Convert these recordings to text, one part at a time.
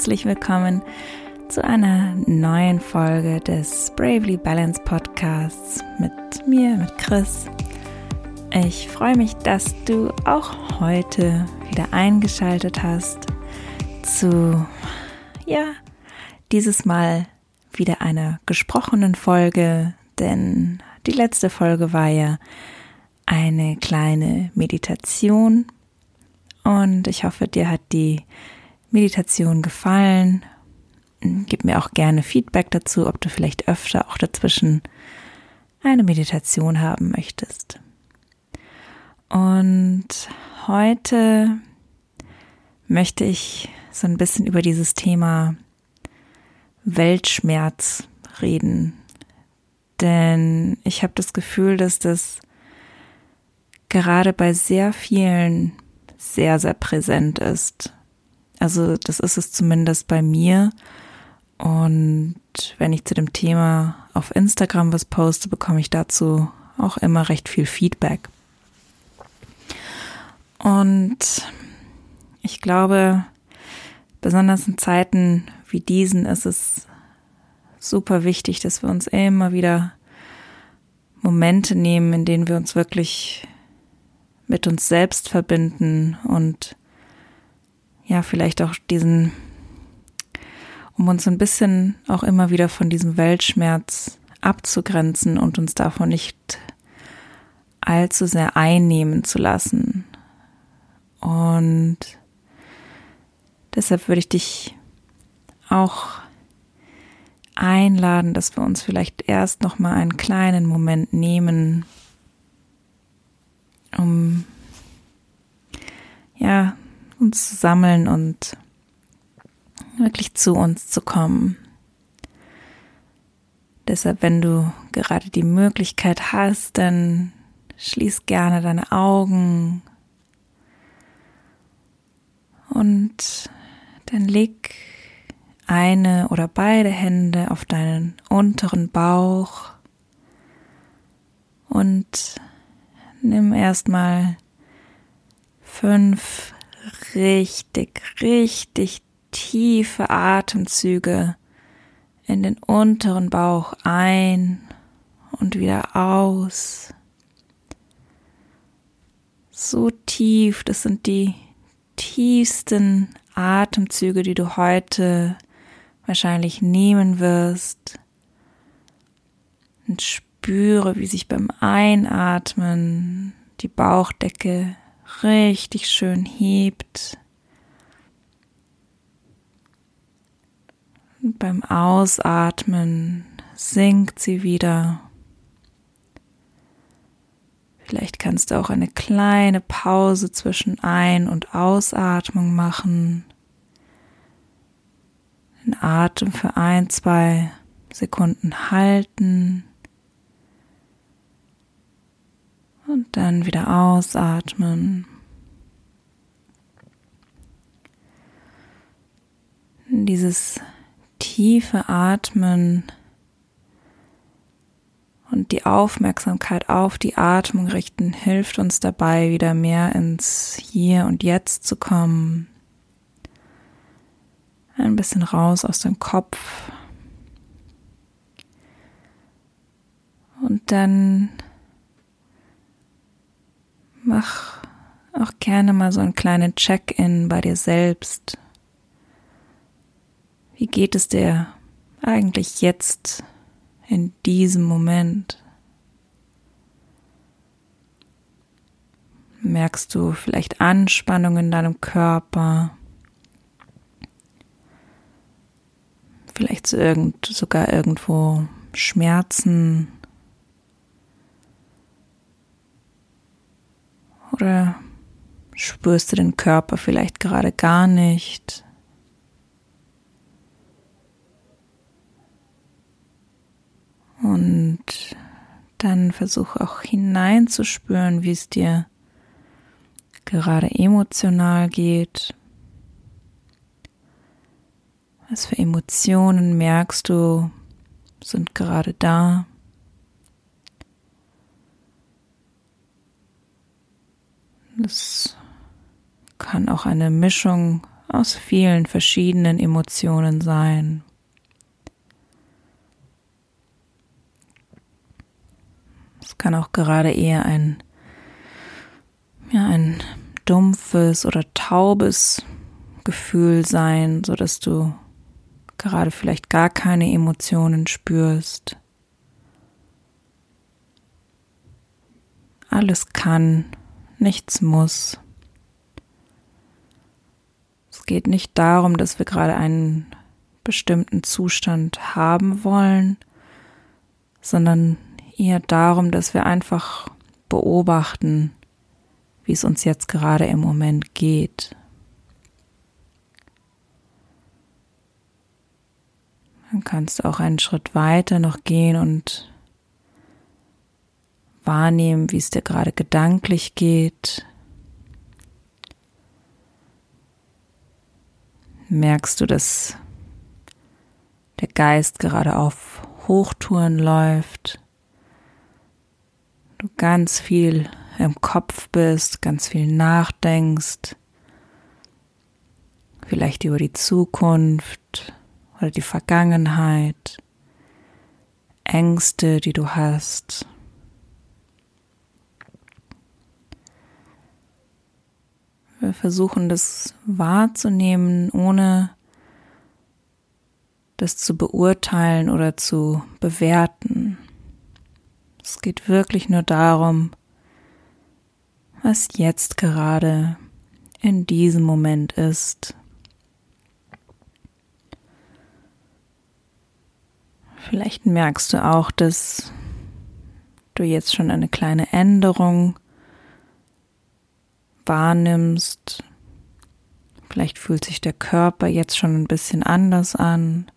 herzlich willkommen zu einer neuen Folge des Bravely Balance Podcasts mit mir, mit Chris. Ich freue mich, dass du auch heute wieder eingeschaltet hast zu, ja, dieses Mal wieder einer gesprochenen Folge, denn die letzte Folge war ja eine kleine Meditation und ich hoffe, dir hat die Meditation gefallen. Gib mir auch gerne Feedback dazu, ob du vielleicht öfter auch dazwischen eine Meditation haben möchtest. Und heute möchte ich so ein bisschen über dieses Thema Weltschmerz reden. Denn ich habe das Gefühl, dass das gerade bei sehr vielen sehr, sehr präsent ist. Also das ist es zumindest bei mir. Und wenn ich zu dem Thema auf Instagram was poste, bekomme ich dazu auch immer recht viel Feedback. Und ich glaube, besonders in Zeiten wie diesen ist es super wichtig, dass wir uns immer wieder Momente nehmen, in denen wir uns wirklich mit uns selbst verbinden und ja, vielleicht auch diesen, um uns ein bisschen auch immer wieder von diesem Weltschmerz abzugrenzen und uns davon nicht allzu sehr einnehmen zu lassen. Und deshalb würde ich dich auch einladen, dass wir uns vielleicht erst noch mal einen kleinen Moment nehmen, um ja, uns zu sammeln und wirklich zu uns zu kommen. Deshalb, wenn du gerade die Möglichkeit hast, dann schließ gerne deine Augen und dann leg eine oder beide Hände auf deinen unteren Bauch und nimm erstmal fünf richtig, richtig tiefe Atemzüge in den unteren Bauch ein und wieder aus. So tief, das sind die tiefsten Atemzüge, die du heute wahrscheinlich nehmen wirst. Und spüre, wie sich beim Einatmen die Bauchdecke richtig schön hebt. Und beim Ausatmen sinkt sie wieder. Vielleicht kannst du auch eine kleine Pause zwischen Ein- und Ausatmung machen. Den Atem für ein, zwei Sekunden halten. Und dann wieder ausatmen. Dieses tiefe Atmen und die Aufmerksamkeit auf die Atmung richten hilft uns dabei, wieder mehr ins Hier und Jetzt zu kommen. Ein bisschen raus aus dem Kopf. Und dann mach auch gerne mal so einen kleinen Check-in bei dir selbst. Wie geht es dir eigentlich jetzt in diesem Moment? Merkst du vielleicht Anspannung in deinem Körper? Vielleicht sogar irgendwo Schmerzen? Oder spürst du den Körper vielleicht gerade gar nicht? Und dann versuch auch hineinzuspüren, wie es dir gerade emotional geht. Was für Emotionen merkst du, sind gerade da? Das kann auch eine Mischung aus vielen verschiedenen Emotionen sein. Es kann auch gerade eher ein, ja, ein dumpfes oder taubes Gefühl sein, so dass du gerade vielleicht gar keine Emotionen spürst. Alles kann, nichts muss. Es geht nicht darum, dass wir gerade einen bestimmten Zustand haben wollen, sondern eher darum, dass wir einfach beobachten, wie es uns jetzt gerade im Moment geht. Dann kannst du auch einen Schritt weiter noch gehen und wahrnehmen, wie es dir gerade gedanklich geht. Merkst du, dass der Geist gerade auf Hochtouren läuft, du ganz viel im Kopf bist, ganz viel nachdenkst, vielleicht über die Zukunft oder die Vergangenheit, Ängste, die du hast. Wir versuchen das wahrzunehmen, ohne das zu beurteilen oder zu bewerten. Es geht wirklich nur darum, was jetzt gerade in diesem Moment ist. Vielleicht merkst du auch, dass du jetzt schon eine kleine Änderung wahrnimmst. Vielleicht fühlt sich der Körper jetzt schon ein bisschen anders an.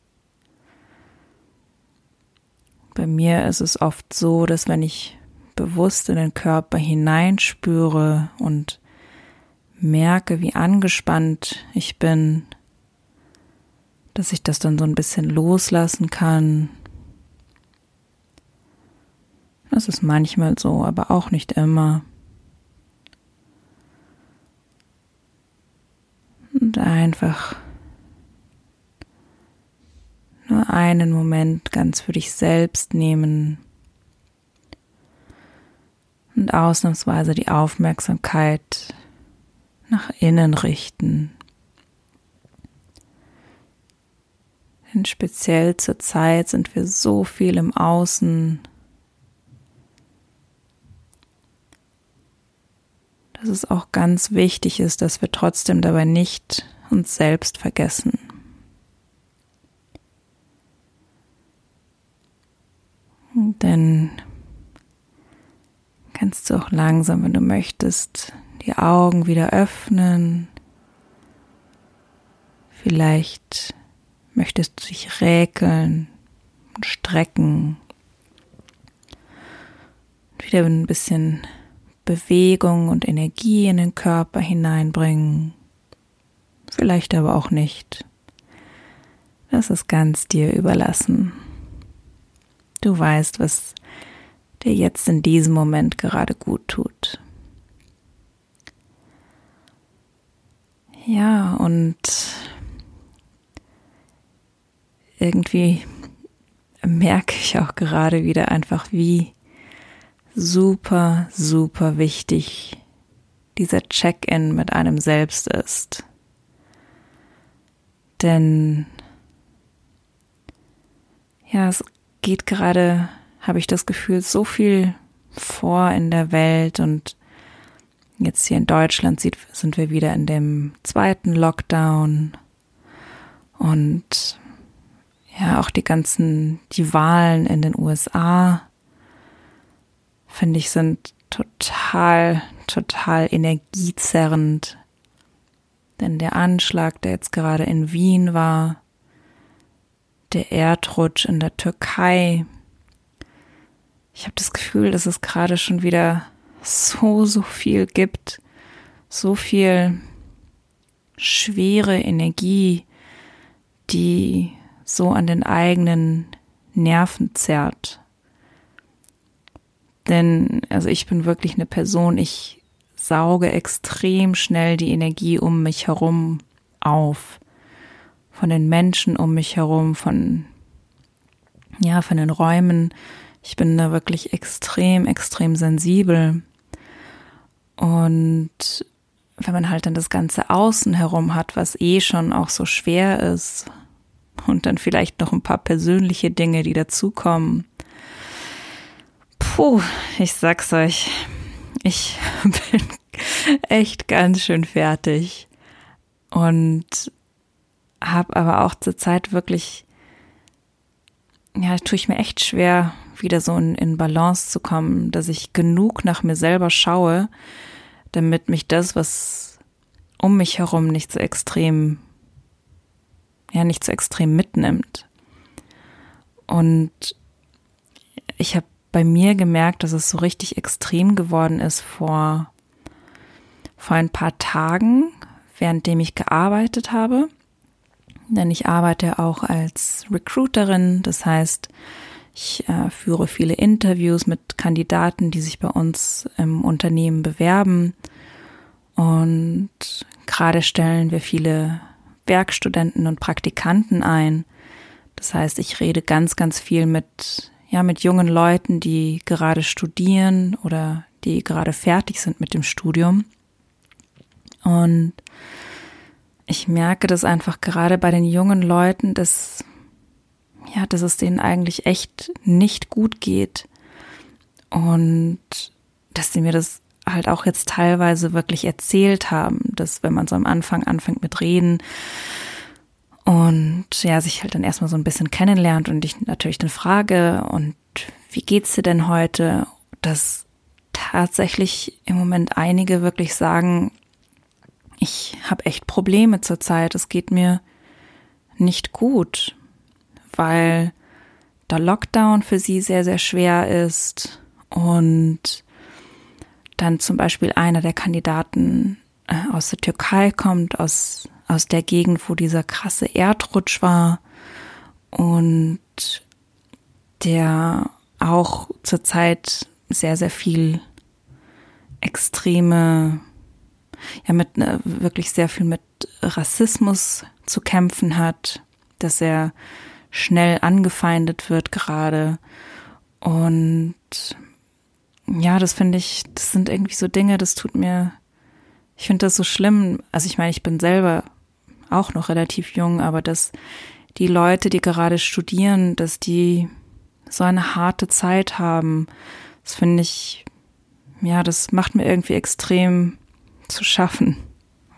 Bei mir ist es oft so, dass wenn ich bewusst in den Körper hineinspüre und merke, wie angespannt ich bin, dass ich das dann so ein bisschen loslassen kann. Das ist manchmal so, aber auch nicht immer. Und einfach nur einen Moment ganz für dich selbst nehmen und ausnahmsweise die Aufmerksamkeit nach innen richten. Denn speziell zur Zeit sind wir so viel im Außen, dass es auch ganz wichtig ist, dass wir trotzdem dabei nicht uns selbst vergessen. Denn kannst du auch langsam, wenn du möchtest, die Augen wieder öffnen. Vielleicht möchtest du dich räkeln und strecken. wieder ein bisschen Bewegung und Energie in den Körper hineinbringen. Vielleicht aber auch nicht. Das ist ganz dir überlassen. Du weißt, was dir jetzt in diesem Moment gerade gut tut. Ja, und irgendwie merke ich auch gerade wieder einfach, wie super, super wichtig dieser Check-in mit einem selbst ist. Denn ja, es geht gerade, habe ich das Gefühl, so viel vor in der Welt und jetzt hier in Deutschland sind wir wieder in dem zweiten Lockdown und ja, auch die ganzen, die Wahlen in den USA, finde ich, sind total, total energiezerrend. Denn der Anschlag, der jetzt gerade in Wien war, der Erdrutsch in der Türkei. Ich habe das Gefühl, dass es gerade schon wieder so, so viel gibt, so viel schwere Energie, die so an den eigenen Nerven zerrt. Denn, also ich bin wirklich eine Person, ich sauge extrem schnell die Energie um mich herum auf. Von den Menschen um mich herum, von, ja, von den Räumen. Ich bin da wirklich extrem, extrem sensibel. Und wenn man halt dann das ganze Außen herum hat, was eh schon auch so schwer ist, und dann vielleicht noch ein paar persönliche Dinge, die dazukommen. Puh, ich sag's euch, ich bin echt ganz schön fertig und habe aber auch zur Zeit wirklich, ja, tue ich mir echt schwer, wieder so in, in Balance zu kommen, dass ich genug nach mir selber schaue, damit mich das, was um mich herum nicht so extrem, ja, nicht so extrem mitnimmt. Und ich habe bei mir gemerkt, dass es so richtig extrem geworden ist vor, vor ein paar Tagen, währenddem ich gearbeitet habe. Denn ich arbeite auch als Recruiterin, das heißt, ich äh, führe viele Interviews mit Kandidaten, die sich bei uns im Unternehmen bewerben. Und gerade stellen wir viele Werkstudenten und Praktikanten ein. Das heißt, ich rede ganz, ganz viel mit, ja, mit jungen Leuten, die gerade studieren oder die gerade fertig sind mit dem Studium. Und ich merke das einfach gerade bei den jungen Leuten, dass ja, dass es denen eigentlich echt nicht gut geht. Und dass sie mir das halt auch jetzt teilweise wirklich erzählt haben, dass wenn man so am Anfang anfängt mit Reden und ja, sich halt dann erstmal so ein bisschen kennenlernt und ich natürlich dann frage und wie geht's dir denn heute, dass tatsächlich im Moment einige wirklich sagen, ich habe echt Probleme zurzeit, es geht mir nicht gut weil der Lockdown für sie sehr, sehr schwer ist. Und dann zum Beispiel einer der Kandidaten äh, aus der Türkei kommt, aus, aus der Gegend, wo dieser krasse Erdrutsch war und der auch zurzeit sehr, sehr viel extreme, ja, mit äh, wirklich sehr viel mit Rassismus zu kämpfen hat, dass er schnell angefeindet wird gerade. Und ja, das finde ich, das sind irgendwie so Dinge, das tut mir, ich finde das so schlimm. Also ich meine, ich bin selber auch noch relativ jung, aber dass die Leute, die gerade studieren, dass die so eine harte Zeit haben, das finde ich, ja, das macht mir irgendwie extrem zu schaffen.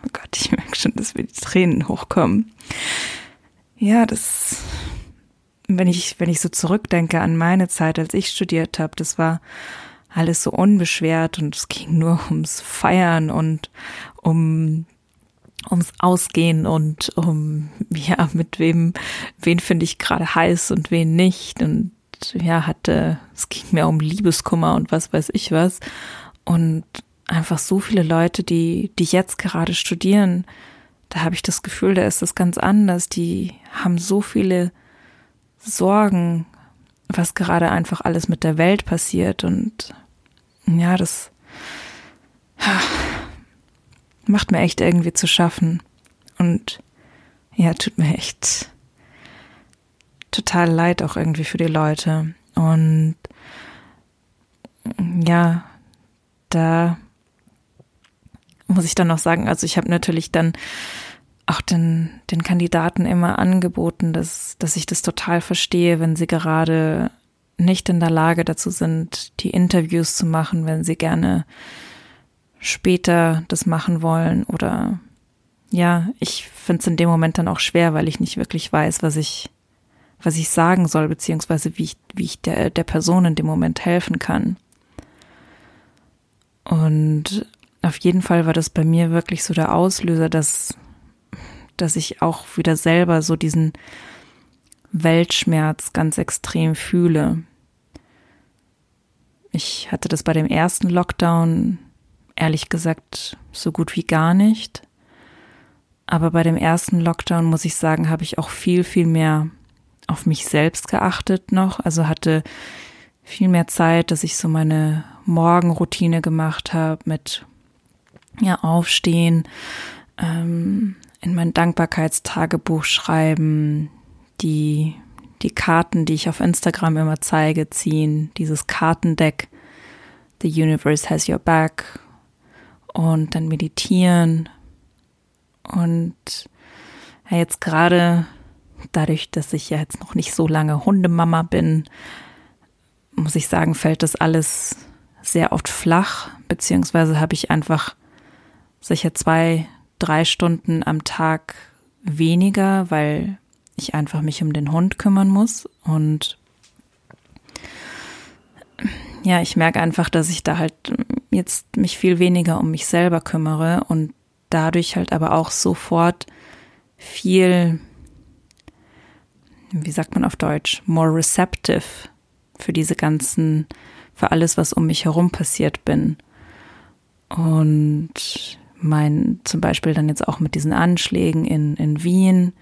Oh Gott, ich merke schon, dass mir die Tränen hochkommen. Ja, das wenn ich, wenn ich so zurückdenke an meine Zeit, als ich studiert habe, das war alles so unbeschwert und es ging nur ums Feiern und um ums Ausgehen und um ja mit wem wen finde ich gerade heiß und wen nicht. Und ja hatte es ging mir um Liebeskummer und was weiß ich was. Und einfach so viele Leute die die jetzt gerade studieren da habe ich das Gefühl da ist das ganz anders. Die haben so viele Sorgen, was gerade einfach alles mit der Welt passiert. Und ja, das macht mir echt irgendwie zu schaffen. Und ja, tut mir echt total leid auch irgendwie für die Leute. Und ja, da muss ich dann noch sagen, also ich habe natürlich dann auch den, den Kandidaten immer angeboten, dass, dass ich das total verstehe, wenn sie gerade nicht in der Lage dazu sind, die Interviews zu machen, wenn sie gerne später das machen wollen oder ja, ich finde es in dem Moment dann auch schwer, weil ich nicht wirklich weiß, was ich, was ich sagen soll, beziehungsweise wie ich, wie ich der, der Person in dem Moment helfen kann. Und auf jeden Fall war das bei mir wirklich so der Auslöser, dass dass ich auch wieder selber so diesen Weltschmerz ganz extrem fühle. Ich hatte das bei dem ersten Lockdown ehrlich gesagt so gut wie gar nicht. Aber bei dem ersten Lockdown muss ich sagen, habe ich auch viel, viel mehr auf mich selbst geachtet noch. Also hatte viel mehr Zeit, dass ich so meine Morgenroutine gemacht habe mit ja aufstehen, ähm, in mein Dankbarkeitstagebuch schreiben, die, die Karten, die ich auf Instagram immer zeige, ziehen, dieses Kartendeck, The Universe has your back und dann meditieren und ja, jetzt gerade dadurch, dass ich ja jetzt noch nicht so lange Hundemama bin, muss ich sagen, fällt das alles sehr oft flach, beziehungsweise habe ich einfach sicher zwei, drei Stunden am Tag weniger, weil ich einfach mich um den Hund kümmern muss. Und ja, ich merke einfach, dass ich da halt jetzt mich viel weniger um mich selber kümmere und dadurch halt aber auch sofort viel, wie sagt man auf Deutsch, more receptive für diese ganzen, für alles, was um mich herum passiert bin. Und mein, zum Beispiel dann jetzt auch mit diesen Anschlägen in, in Wien,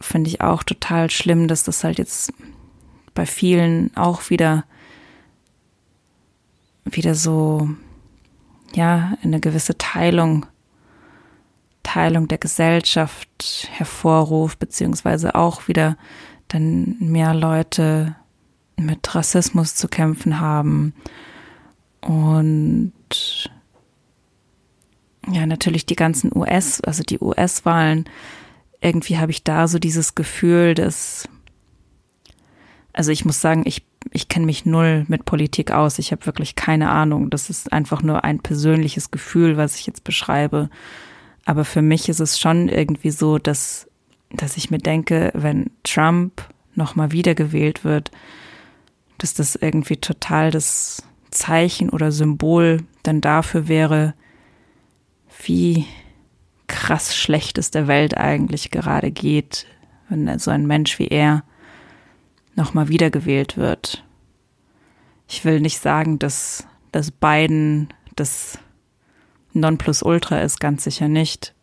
finde ich auch total schlimm, dass das halt jetzt bei vielen auch wieder, wieder so, ja, eine gewisse Teilung, Teilung der Gesellschaft hervorruft, beziehungsweise auch wieder dann mehr Leute mit Rassismus zu kämpfen haben. Und ja, natürlich die ganzen US, also die US-Wahlen, irgendwie habe ich da so dieses Gefühl, dass, also ich muss sagen, ich, ich kenne mich null mit Politik aus. Ich habe wirklich keine Ahnung. Das ist einfach nur ein persönliches Gefühl, was ich jetzt beschreibe. Aber für mich ist es schon irgendwie so, dass, dass ich mir denke, wenn Trump nochmal wiedergewählt wird, dass das irgendwie total das Zeichen oder Symbol dann dafür wäre, wie krass schlecht es der Welt eigentlich gerade geht, wenn so ein Mensch wie er nochmal wiedergewählt wird. Ich will nicht sagen, dass, dass Biden das Nonplusultra ist, ganz sicher nicht.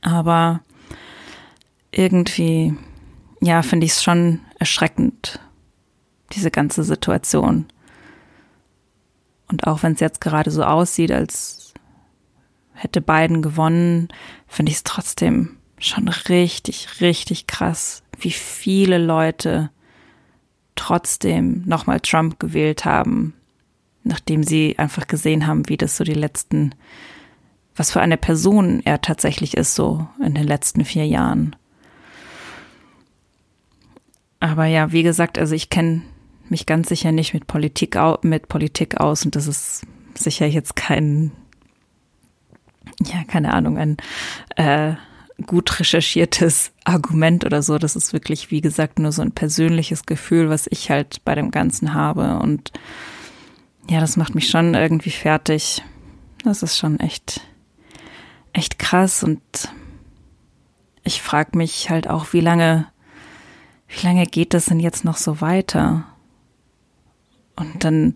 Aber irgendwie, ja, finde ich es schon erschreckend, diese ganze Situation. Und auch wenn es jetzt gerade so aussieht, als hätte Biden gewonnen, finde ich es trotzdem schon richtig, richtig krass, wie viele Leute trotzdem nochmal Trump gewählt haben, nachdem sie einfach gesehen haben, wie das so die letzten, was für eine Person er tatsächlich ist, so in den letzten vier Jahren. Aber ja, wie gesagt, also ich kenne mich ganz sicher nicht mit Politik, mit Politik aus und das ist sicher jetzt kein ja, keine Ahnung, ein äh, gut recherchiertes Argument oder so. Das ist wirklich, wie gesagt, nur so ein persönliches Gefühl, was ich halt bei dem Ganzen habe. Und ja, das macht mich schon irgendwie fertig. Das ist schon echt, echt krass. Und ich frage mich halt auch, wie lange, wie lange geht das denn jetzt noch so weiter? Und dann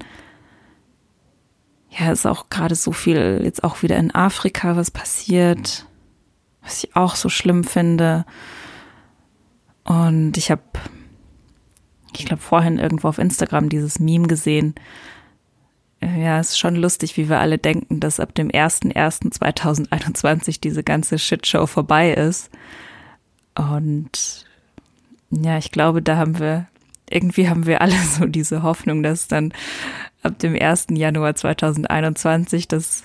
ja, ist auch gerade so viel jetzt auch wieder in Afrika was passiert, was ich auch so schlimm finde. Und ich habe, ich glaube, vorhin irgendwo auf Instagram dieses Meme gesehen. Ja, es ist schon lustig, wie wir alle denken, dass ab dem 01.01.2021 diese ganze Shitshow vorbei ist. Und ja, ich glaube, da haben wir, irgendwie haben wir alle so diese Hoffnung, dass dann ab dem 1. Januar 2021 das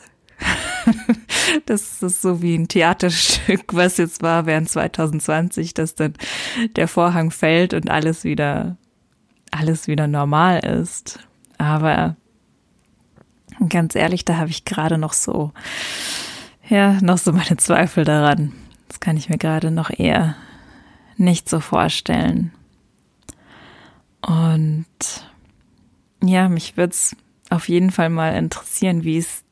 das ist so wie ein Theaterstück, was jetzt war während 2020, dass dann der Vorhang fällt und alles wieder, alles wieder normal ist. Aber ganz ehrlich, da habe ich gerade noch so, ja, noch so meine Zweifel daran. Das kann ich mir gerade noch eher nicht so vorstellen. Und ja, mich würde es auf jeden Fall mal interessieren, wie es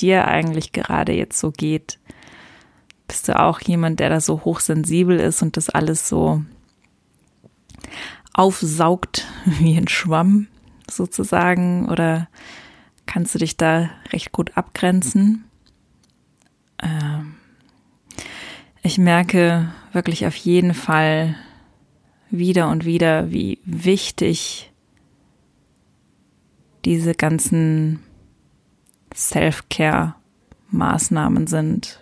dir eigentlich gerade jetzt so geht. Bist du auch jemand, der da so hochsensibel ist und das alles so aufsaugt wie ein Schwamm sozusagen? Oder kannst du dich da recht gut abgrenzen? Ähm, ich merke wirklich auf jeden Fall wieder und wieder, wie wichtig diese ganzen Self-Care-Maßnahmen sind.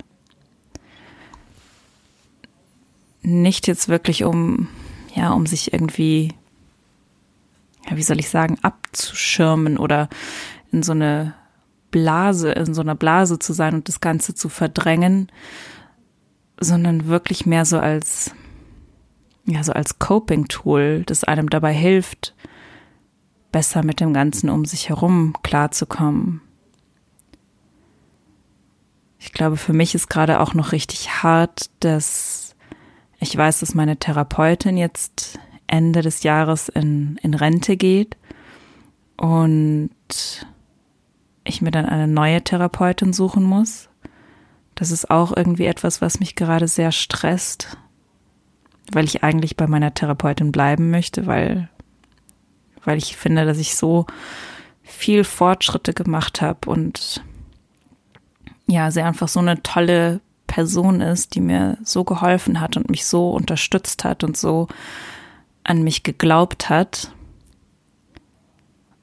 nicht jetzt wirklich um, ja, um sich irgendwie, ja, wie soll ich sagen, abzuschirmen oder in so eine Blase, in so einer Blase zu sein und das Ganze zu verdrängen, sondern wirklich mehr so als, ja, so als Coping-Tool, das einem dabei hilft, besser mit dem Ganzen um sich herum klarzukommen. Ich glaube, für mich ist gerade auch noch richtig hart, dass ich weiß, dass meine Therapeutin jetzt Ende des Jahres in, in Rente geht und ich mir dann eine neue Therapeutin suchen muss. Das ist auch irgendwie etwas, was mich gerade sehr stresst, weil ich eigentlich bei meiner Therapeutin bleiben möchte, weil, weil ich finde, dass ich so viel Fortschritte gemacht habe und ja, sie einfach so eine tolle Person ist, die mir so geholfen hat und mich so unterstützt hat und so an mich geglaubt hat.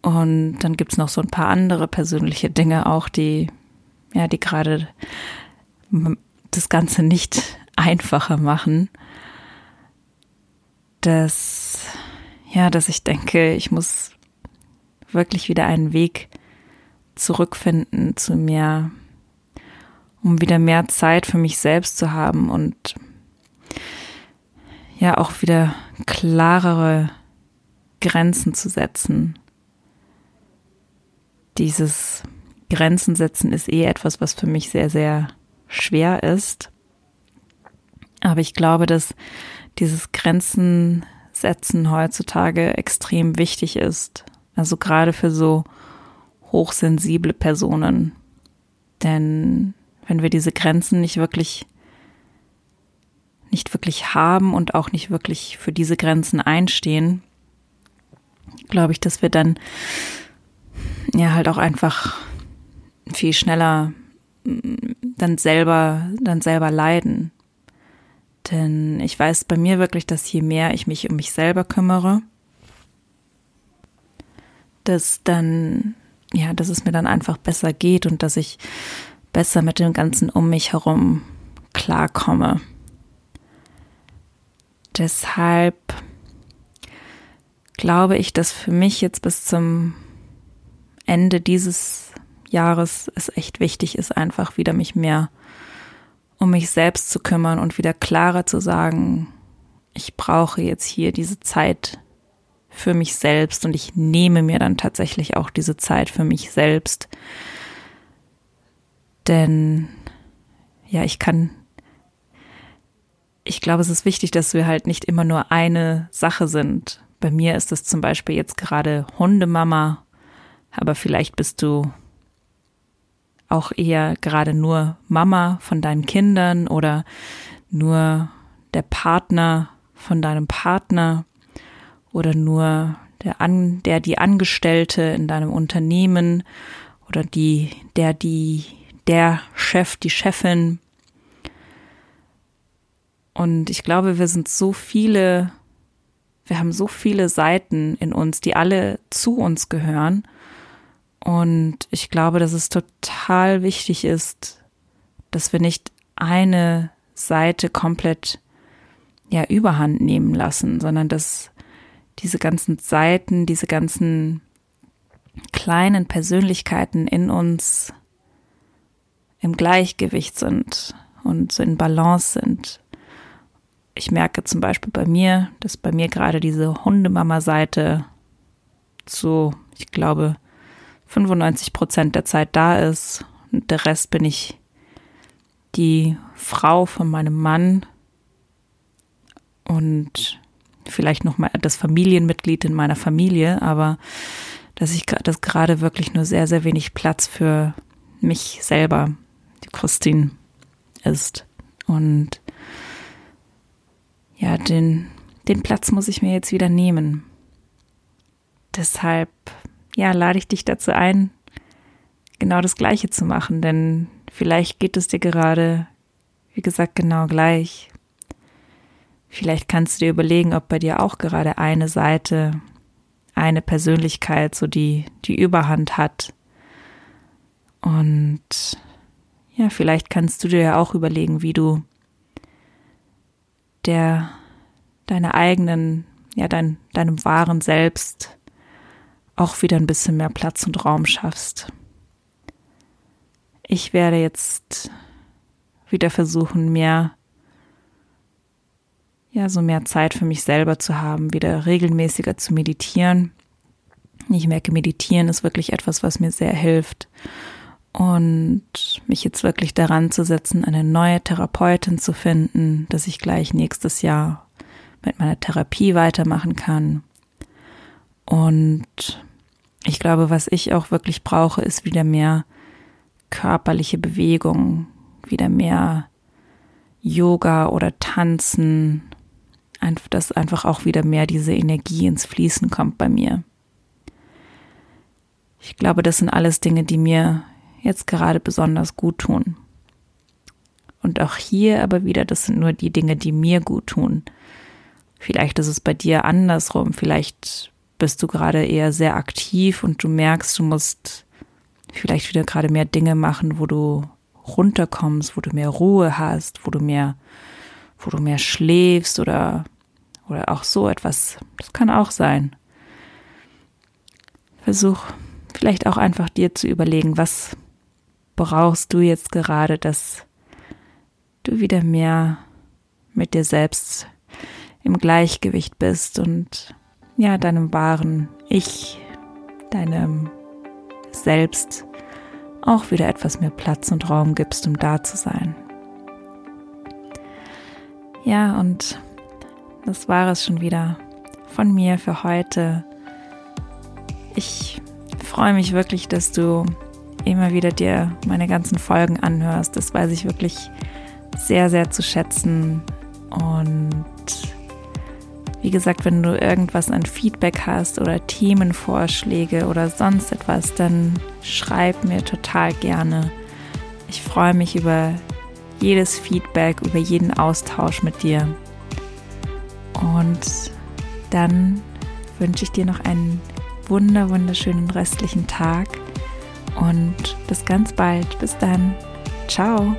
Und dann gibt's noch so ein paar andere persönliche Dinge auch, die, ja, die gerade das Ganze nicht einfacher machen. Dass, ja, dass ich denke, ich muss wirklich wieder einen Weg zurückfinden zu mir, um wieder mehr Zeit für mich selbst zu haben und ja auch wieder klarere Grenzen zu setzen dieses Grenzen setzen ist eh etwas, was für mich sehr, sehr schwer ist. Aber ich glaube, dass dieses Grenzen setzen heutzutage extrem wichtig ist. Also gerade für so hochsensible Personen. Denn wenn wir diese Grenzen nicht wirklich nicht wirklich haben und auch nicht wirklich für diese Grenzen einstehen, glaube ich, dass wir dann ja halt auch einfach viel schneller mm, dann selber, dann selber leiden. Denn ich weiß bei mir wirklich, dass je mehr ich mich um mich selber kümmere, dass dann, ja, dass es mir dann einfach besser geht und dass ich besser mit dem Ganzen um mich herum klarkomme. Deshalb glaube ich, dass für mich jetzt bis zum Ende dieses Jahres es echt wichtig ist, einfach wieder mich mehr um mich selbst zu kümmern und wieder klarer zu sagen, ich brauche jetzt hier diese Zeit für mich selbst und ich nehme mir dann tatsächlich auch diese Zeit für mich selbst. Denn ja, ich kann, ich glaube, es ist wichtig, dass wir halt nicht immer nur eine Sache sind. Bei mir ist es zum Beispiel jetzt gerade Hundemama aber vielleicht bist du auch eher gerade nur Mama von deinen Kindern oder nur der Partner von deinem Partner oder nur der an, der die Angestellte in deinem Unternehmen oder die, der, die, der Chef, die Chefin. Und ich glaube, wir sind so viele, wir haben so viele Seiten in uns, die alle zu uns gehören. Und ich glaube, dass es total wichtig ist, dass wir nicht eine Seite komplett ja überhand nehmen lassen, sondern dass diese ganzen Seiten, diese ganzen kleinen Persönlichkeiten in uns im Gleichgewicht sind und so in Balance sind. Ich merke zum Beispiel bei mir, dass bei mir gerade diese Hundemama-Seite so, ich glaube, 95 Prozent der Zeit da ist. Und der Rest bin ich die Frau von meinem Mann und vielleicht noch mal das Familienmitglied in meiner Familie, aber dass ich das gerade wirklich nur sehr, sehr wenig Platz für mich selber, die Christine, ist. Und ja, den, den Platz muss ich mir jetzt wieder nehmen. Deshalb ja, lade ich dich dazu ein, genau das Gleiche zu machen, denn vielleicht geht es dir gerade, wie gesagt, genau gleich. Vielleicht kannst du dir überlegen, ob bei dir auch gerade eine Seite, eine Persönlichkeit so die, die Überhand hat. Und ja, vielleicht kannst du dir ja auch überlegen, wie du der deine eigenen, ja, dein, deinem wahren Selbst auch wieder ein bisschen mehr Platz und Raum schaffst. Ich werde jetzt wieder versuchen, mehr, ja, so mehr Zeit für mich selber zu haben, wieder regelmäßiger zu meditieren. Ich merke, meditieren ist wirklich etwas, was mir sehr hilft. Und mich jetzt wirklich daran zu setzen, eine neue Therapeutin zu finden, dass ich gleich nächstes Jahr mit meiner Therapie weitermachen kann. Und ich glaube, was ich auch wirklich brauche, ist wieder mehr körperliche Bewegung, wieder mehr Yoga oder Tanzen, dass einfach auch wieder mehr diese Energie ins Fließen kommt bei mir. Ich glaube, das sind alles Dinge, die mir jetzt gerade besonders gut tun. Und auch hier aber wieder, das sind nur die Dinge, die mir gut tun. Vielleicht ist es bei dir andersrum. Vielleicht bist du gerade eher sehr aktiv und du merkst, du musst vielleicht wieder gerade mehr Dinge machen, wo du runterkommst, wo du mehr Ruhe hast, wo du mehr, wo du mehr schläfst oder, oder auch so etwas. Das kann auch sein. Versuch vielleicht auch einfach dir zu überlegen, was brauchst du jetzt gerade, dass du wieder mehr mit dir selbst im Gleichgewicht bist und ja, deinem wahren Ich, deinem Selbst auch wieder etwas mehr Platz und Raum gibst, um da zu sein. Ja, und das war es schon wieder von mir für heute. Ich freue mich wirklich, dass du immer wieder dir meine ganzen Folgen anhörst. Das weiß ich wirklich sehr, sehr zu schätzen. Und wie gesagt, wenn du irgendwas an Feedback hast oder Themenvorschläge oder sonst etwas, dann schreib mir total gerne. Ich freue mich über jedes Feedback, über jeden Austausch mit dir. Und dann wünsche ich dir noch einen wunder wunderschönen restlichen Tag und bis ganz bald. Bis dann. Ciao.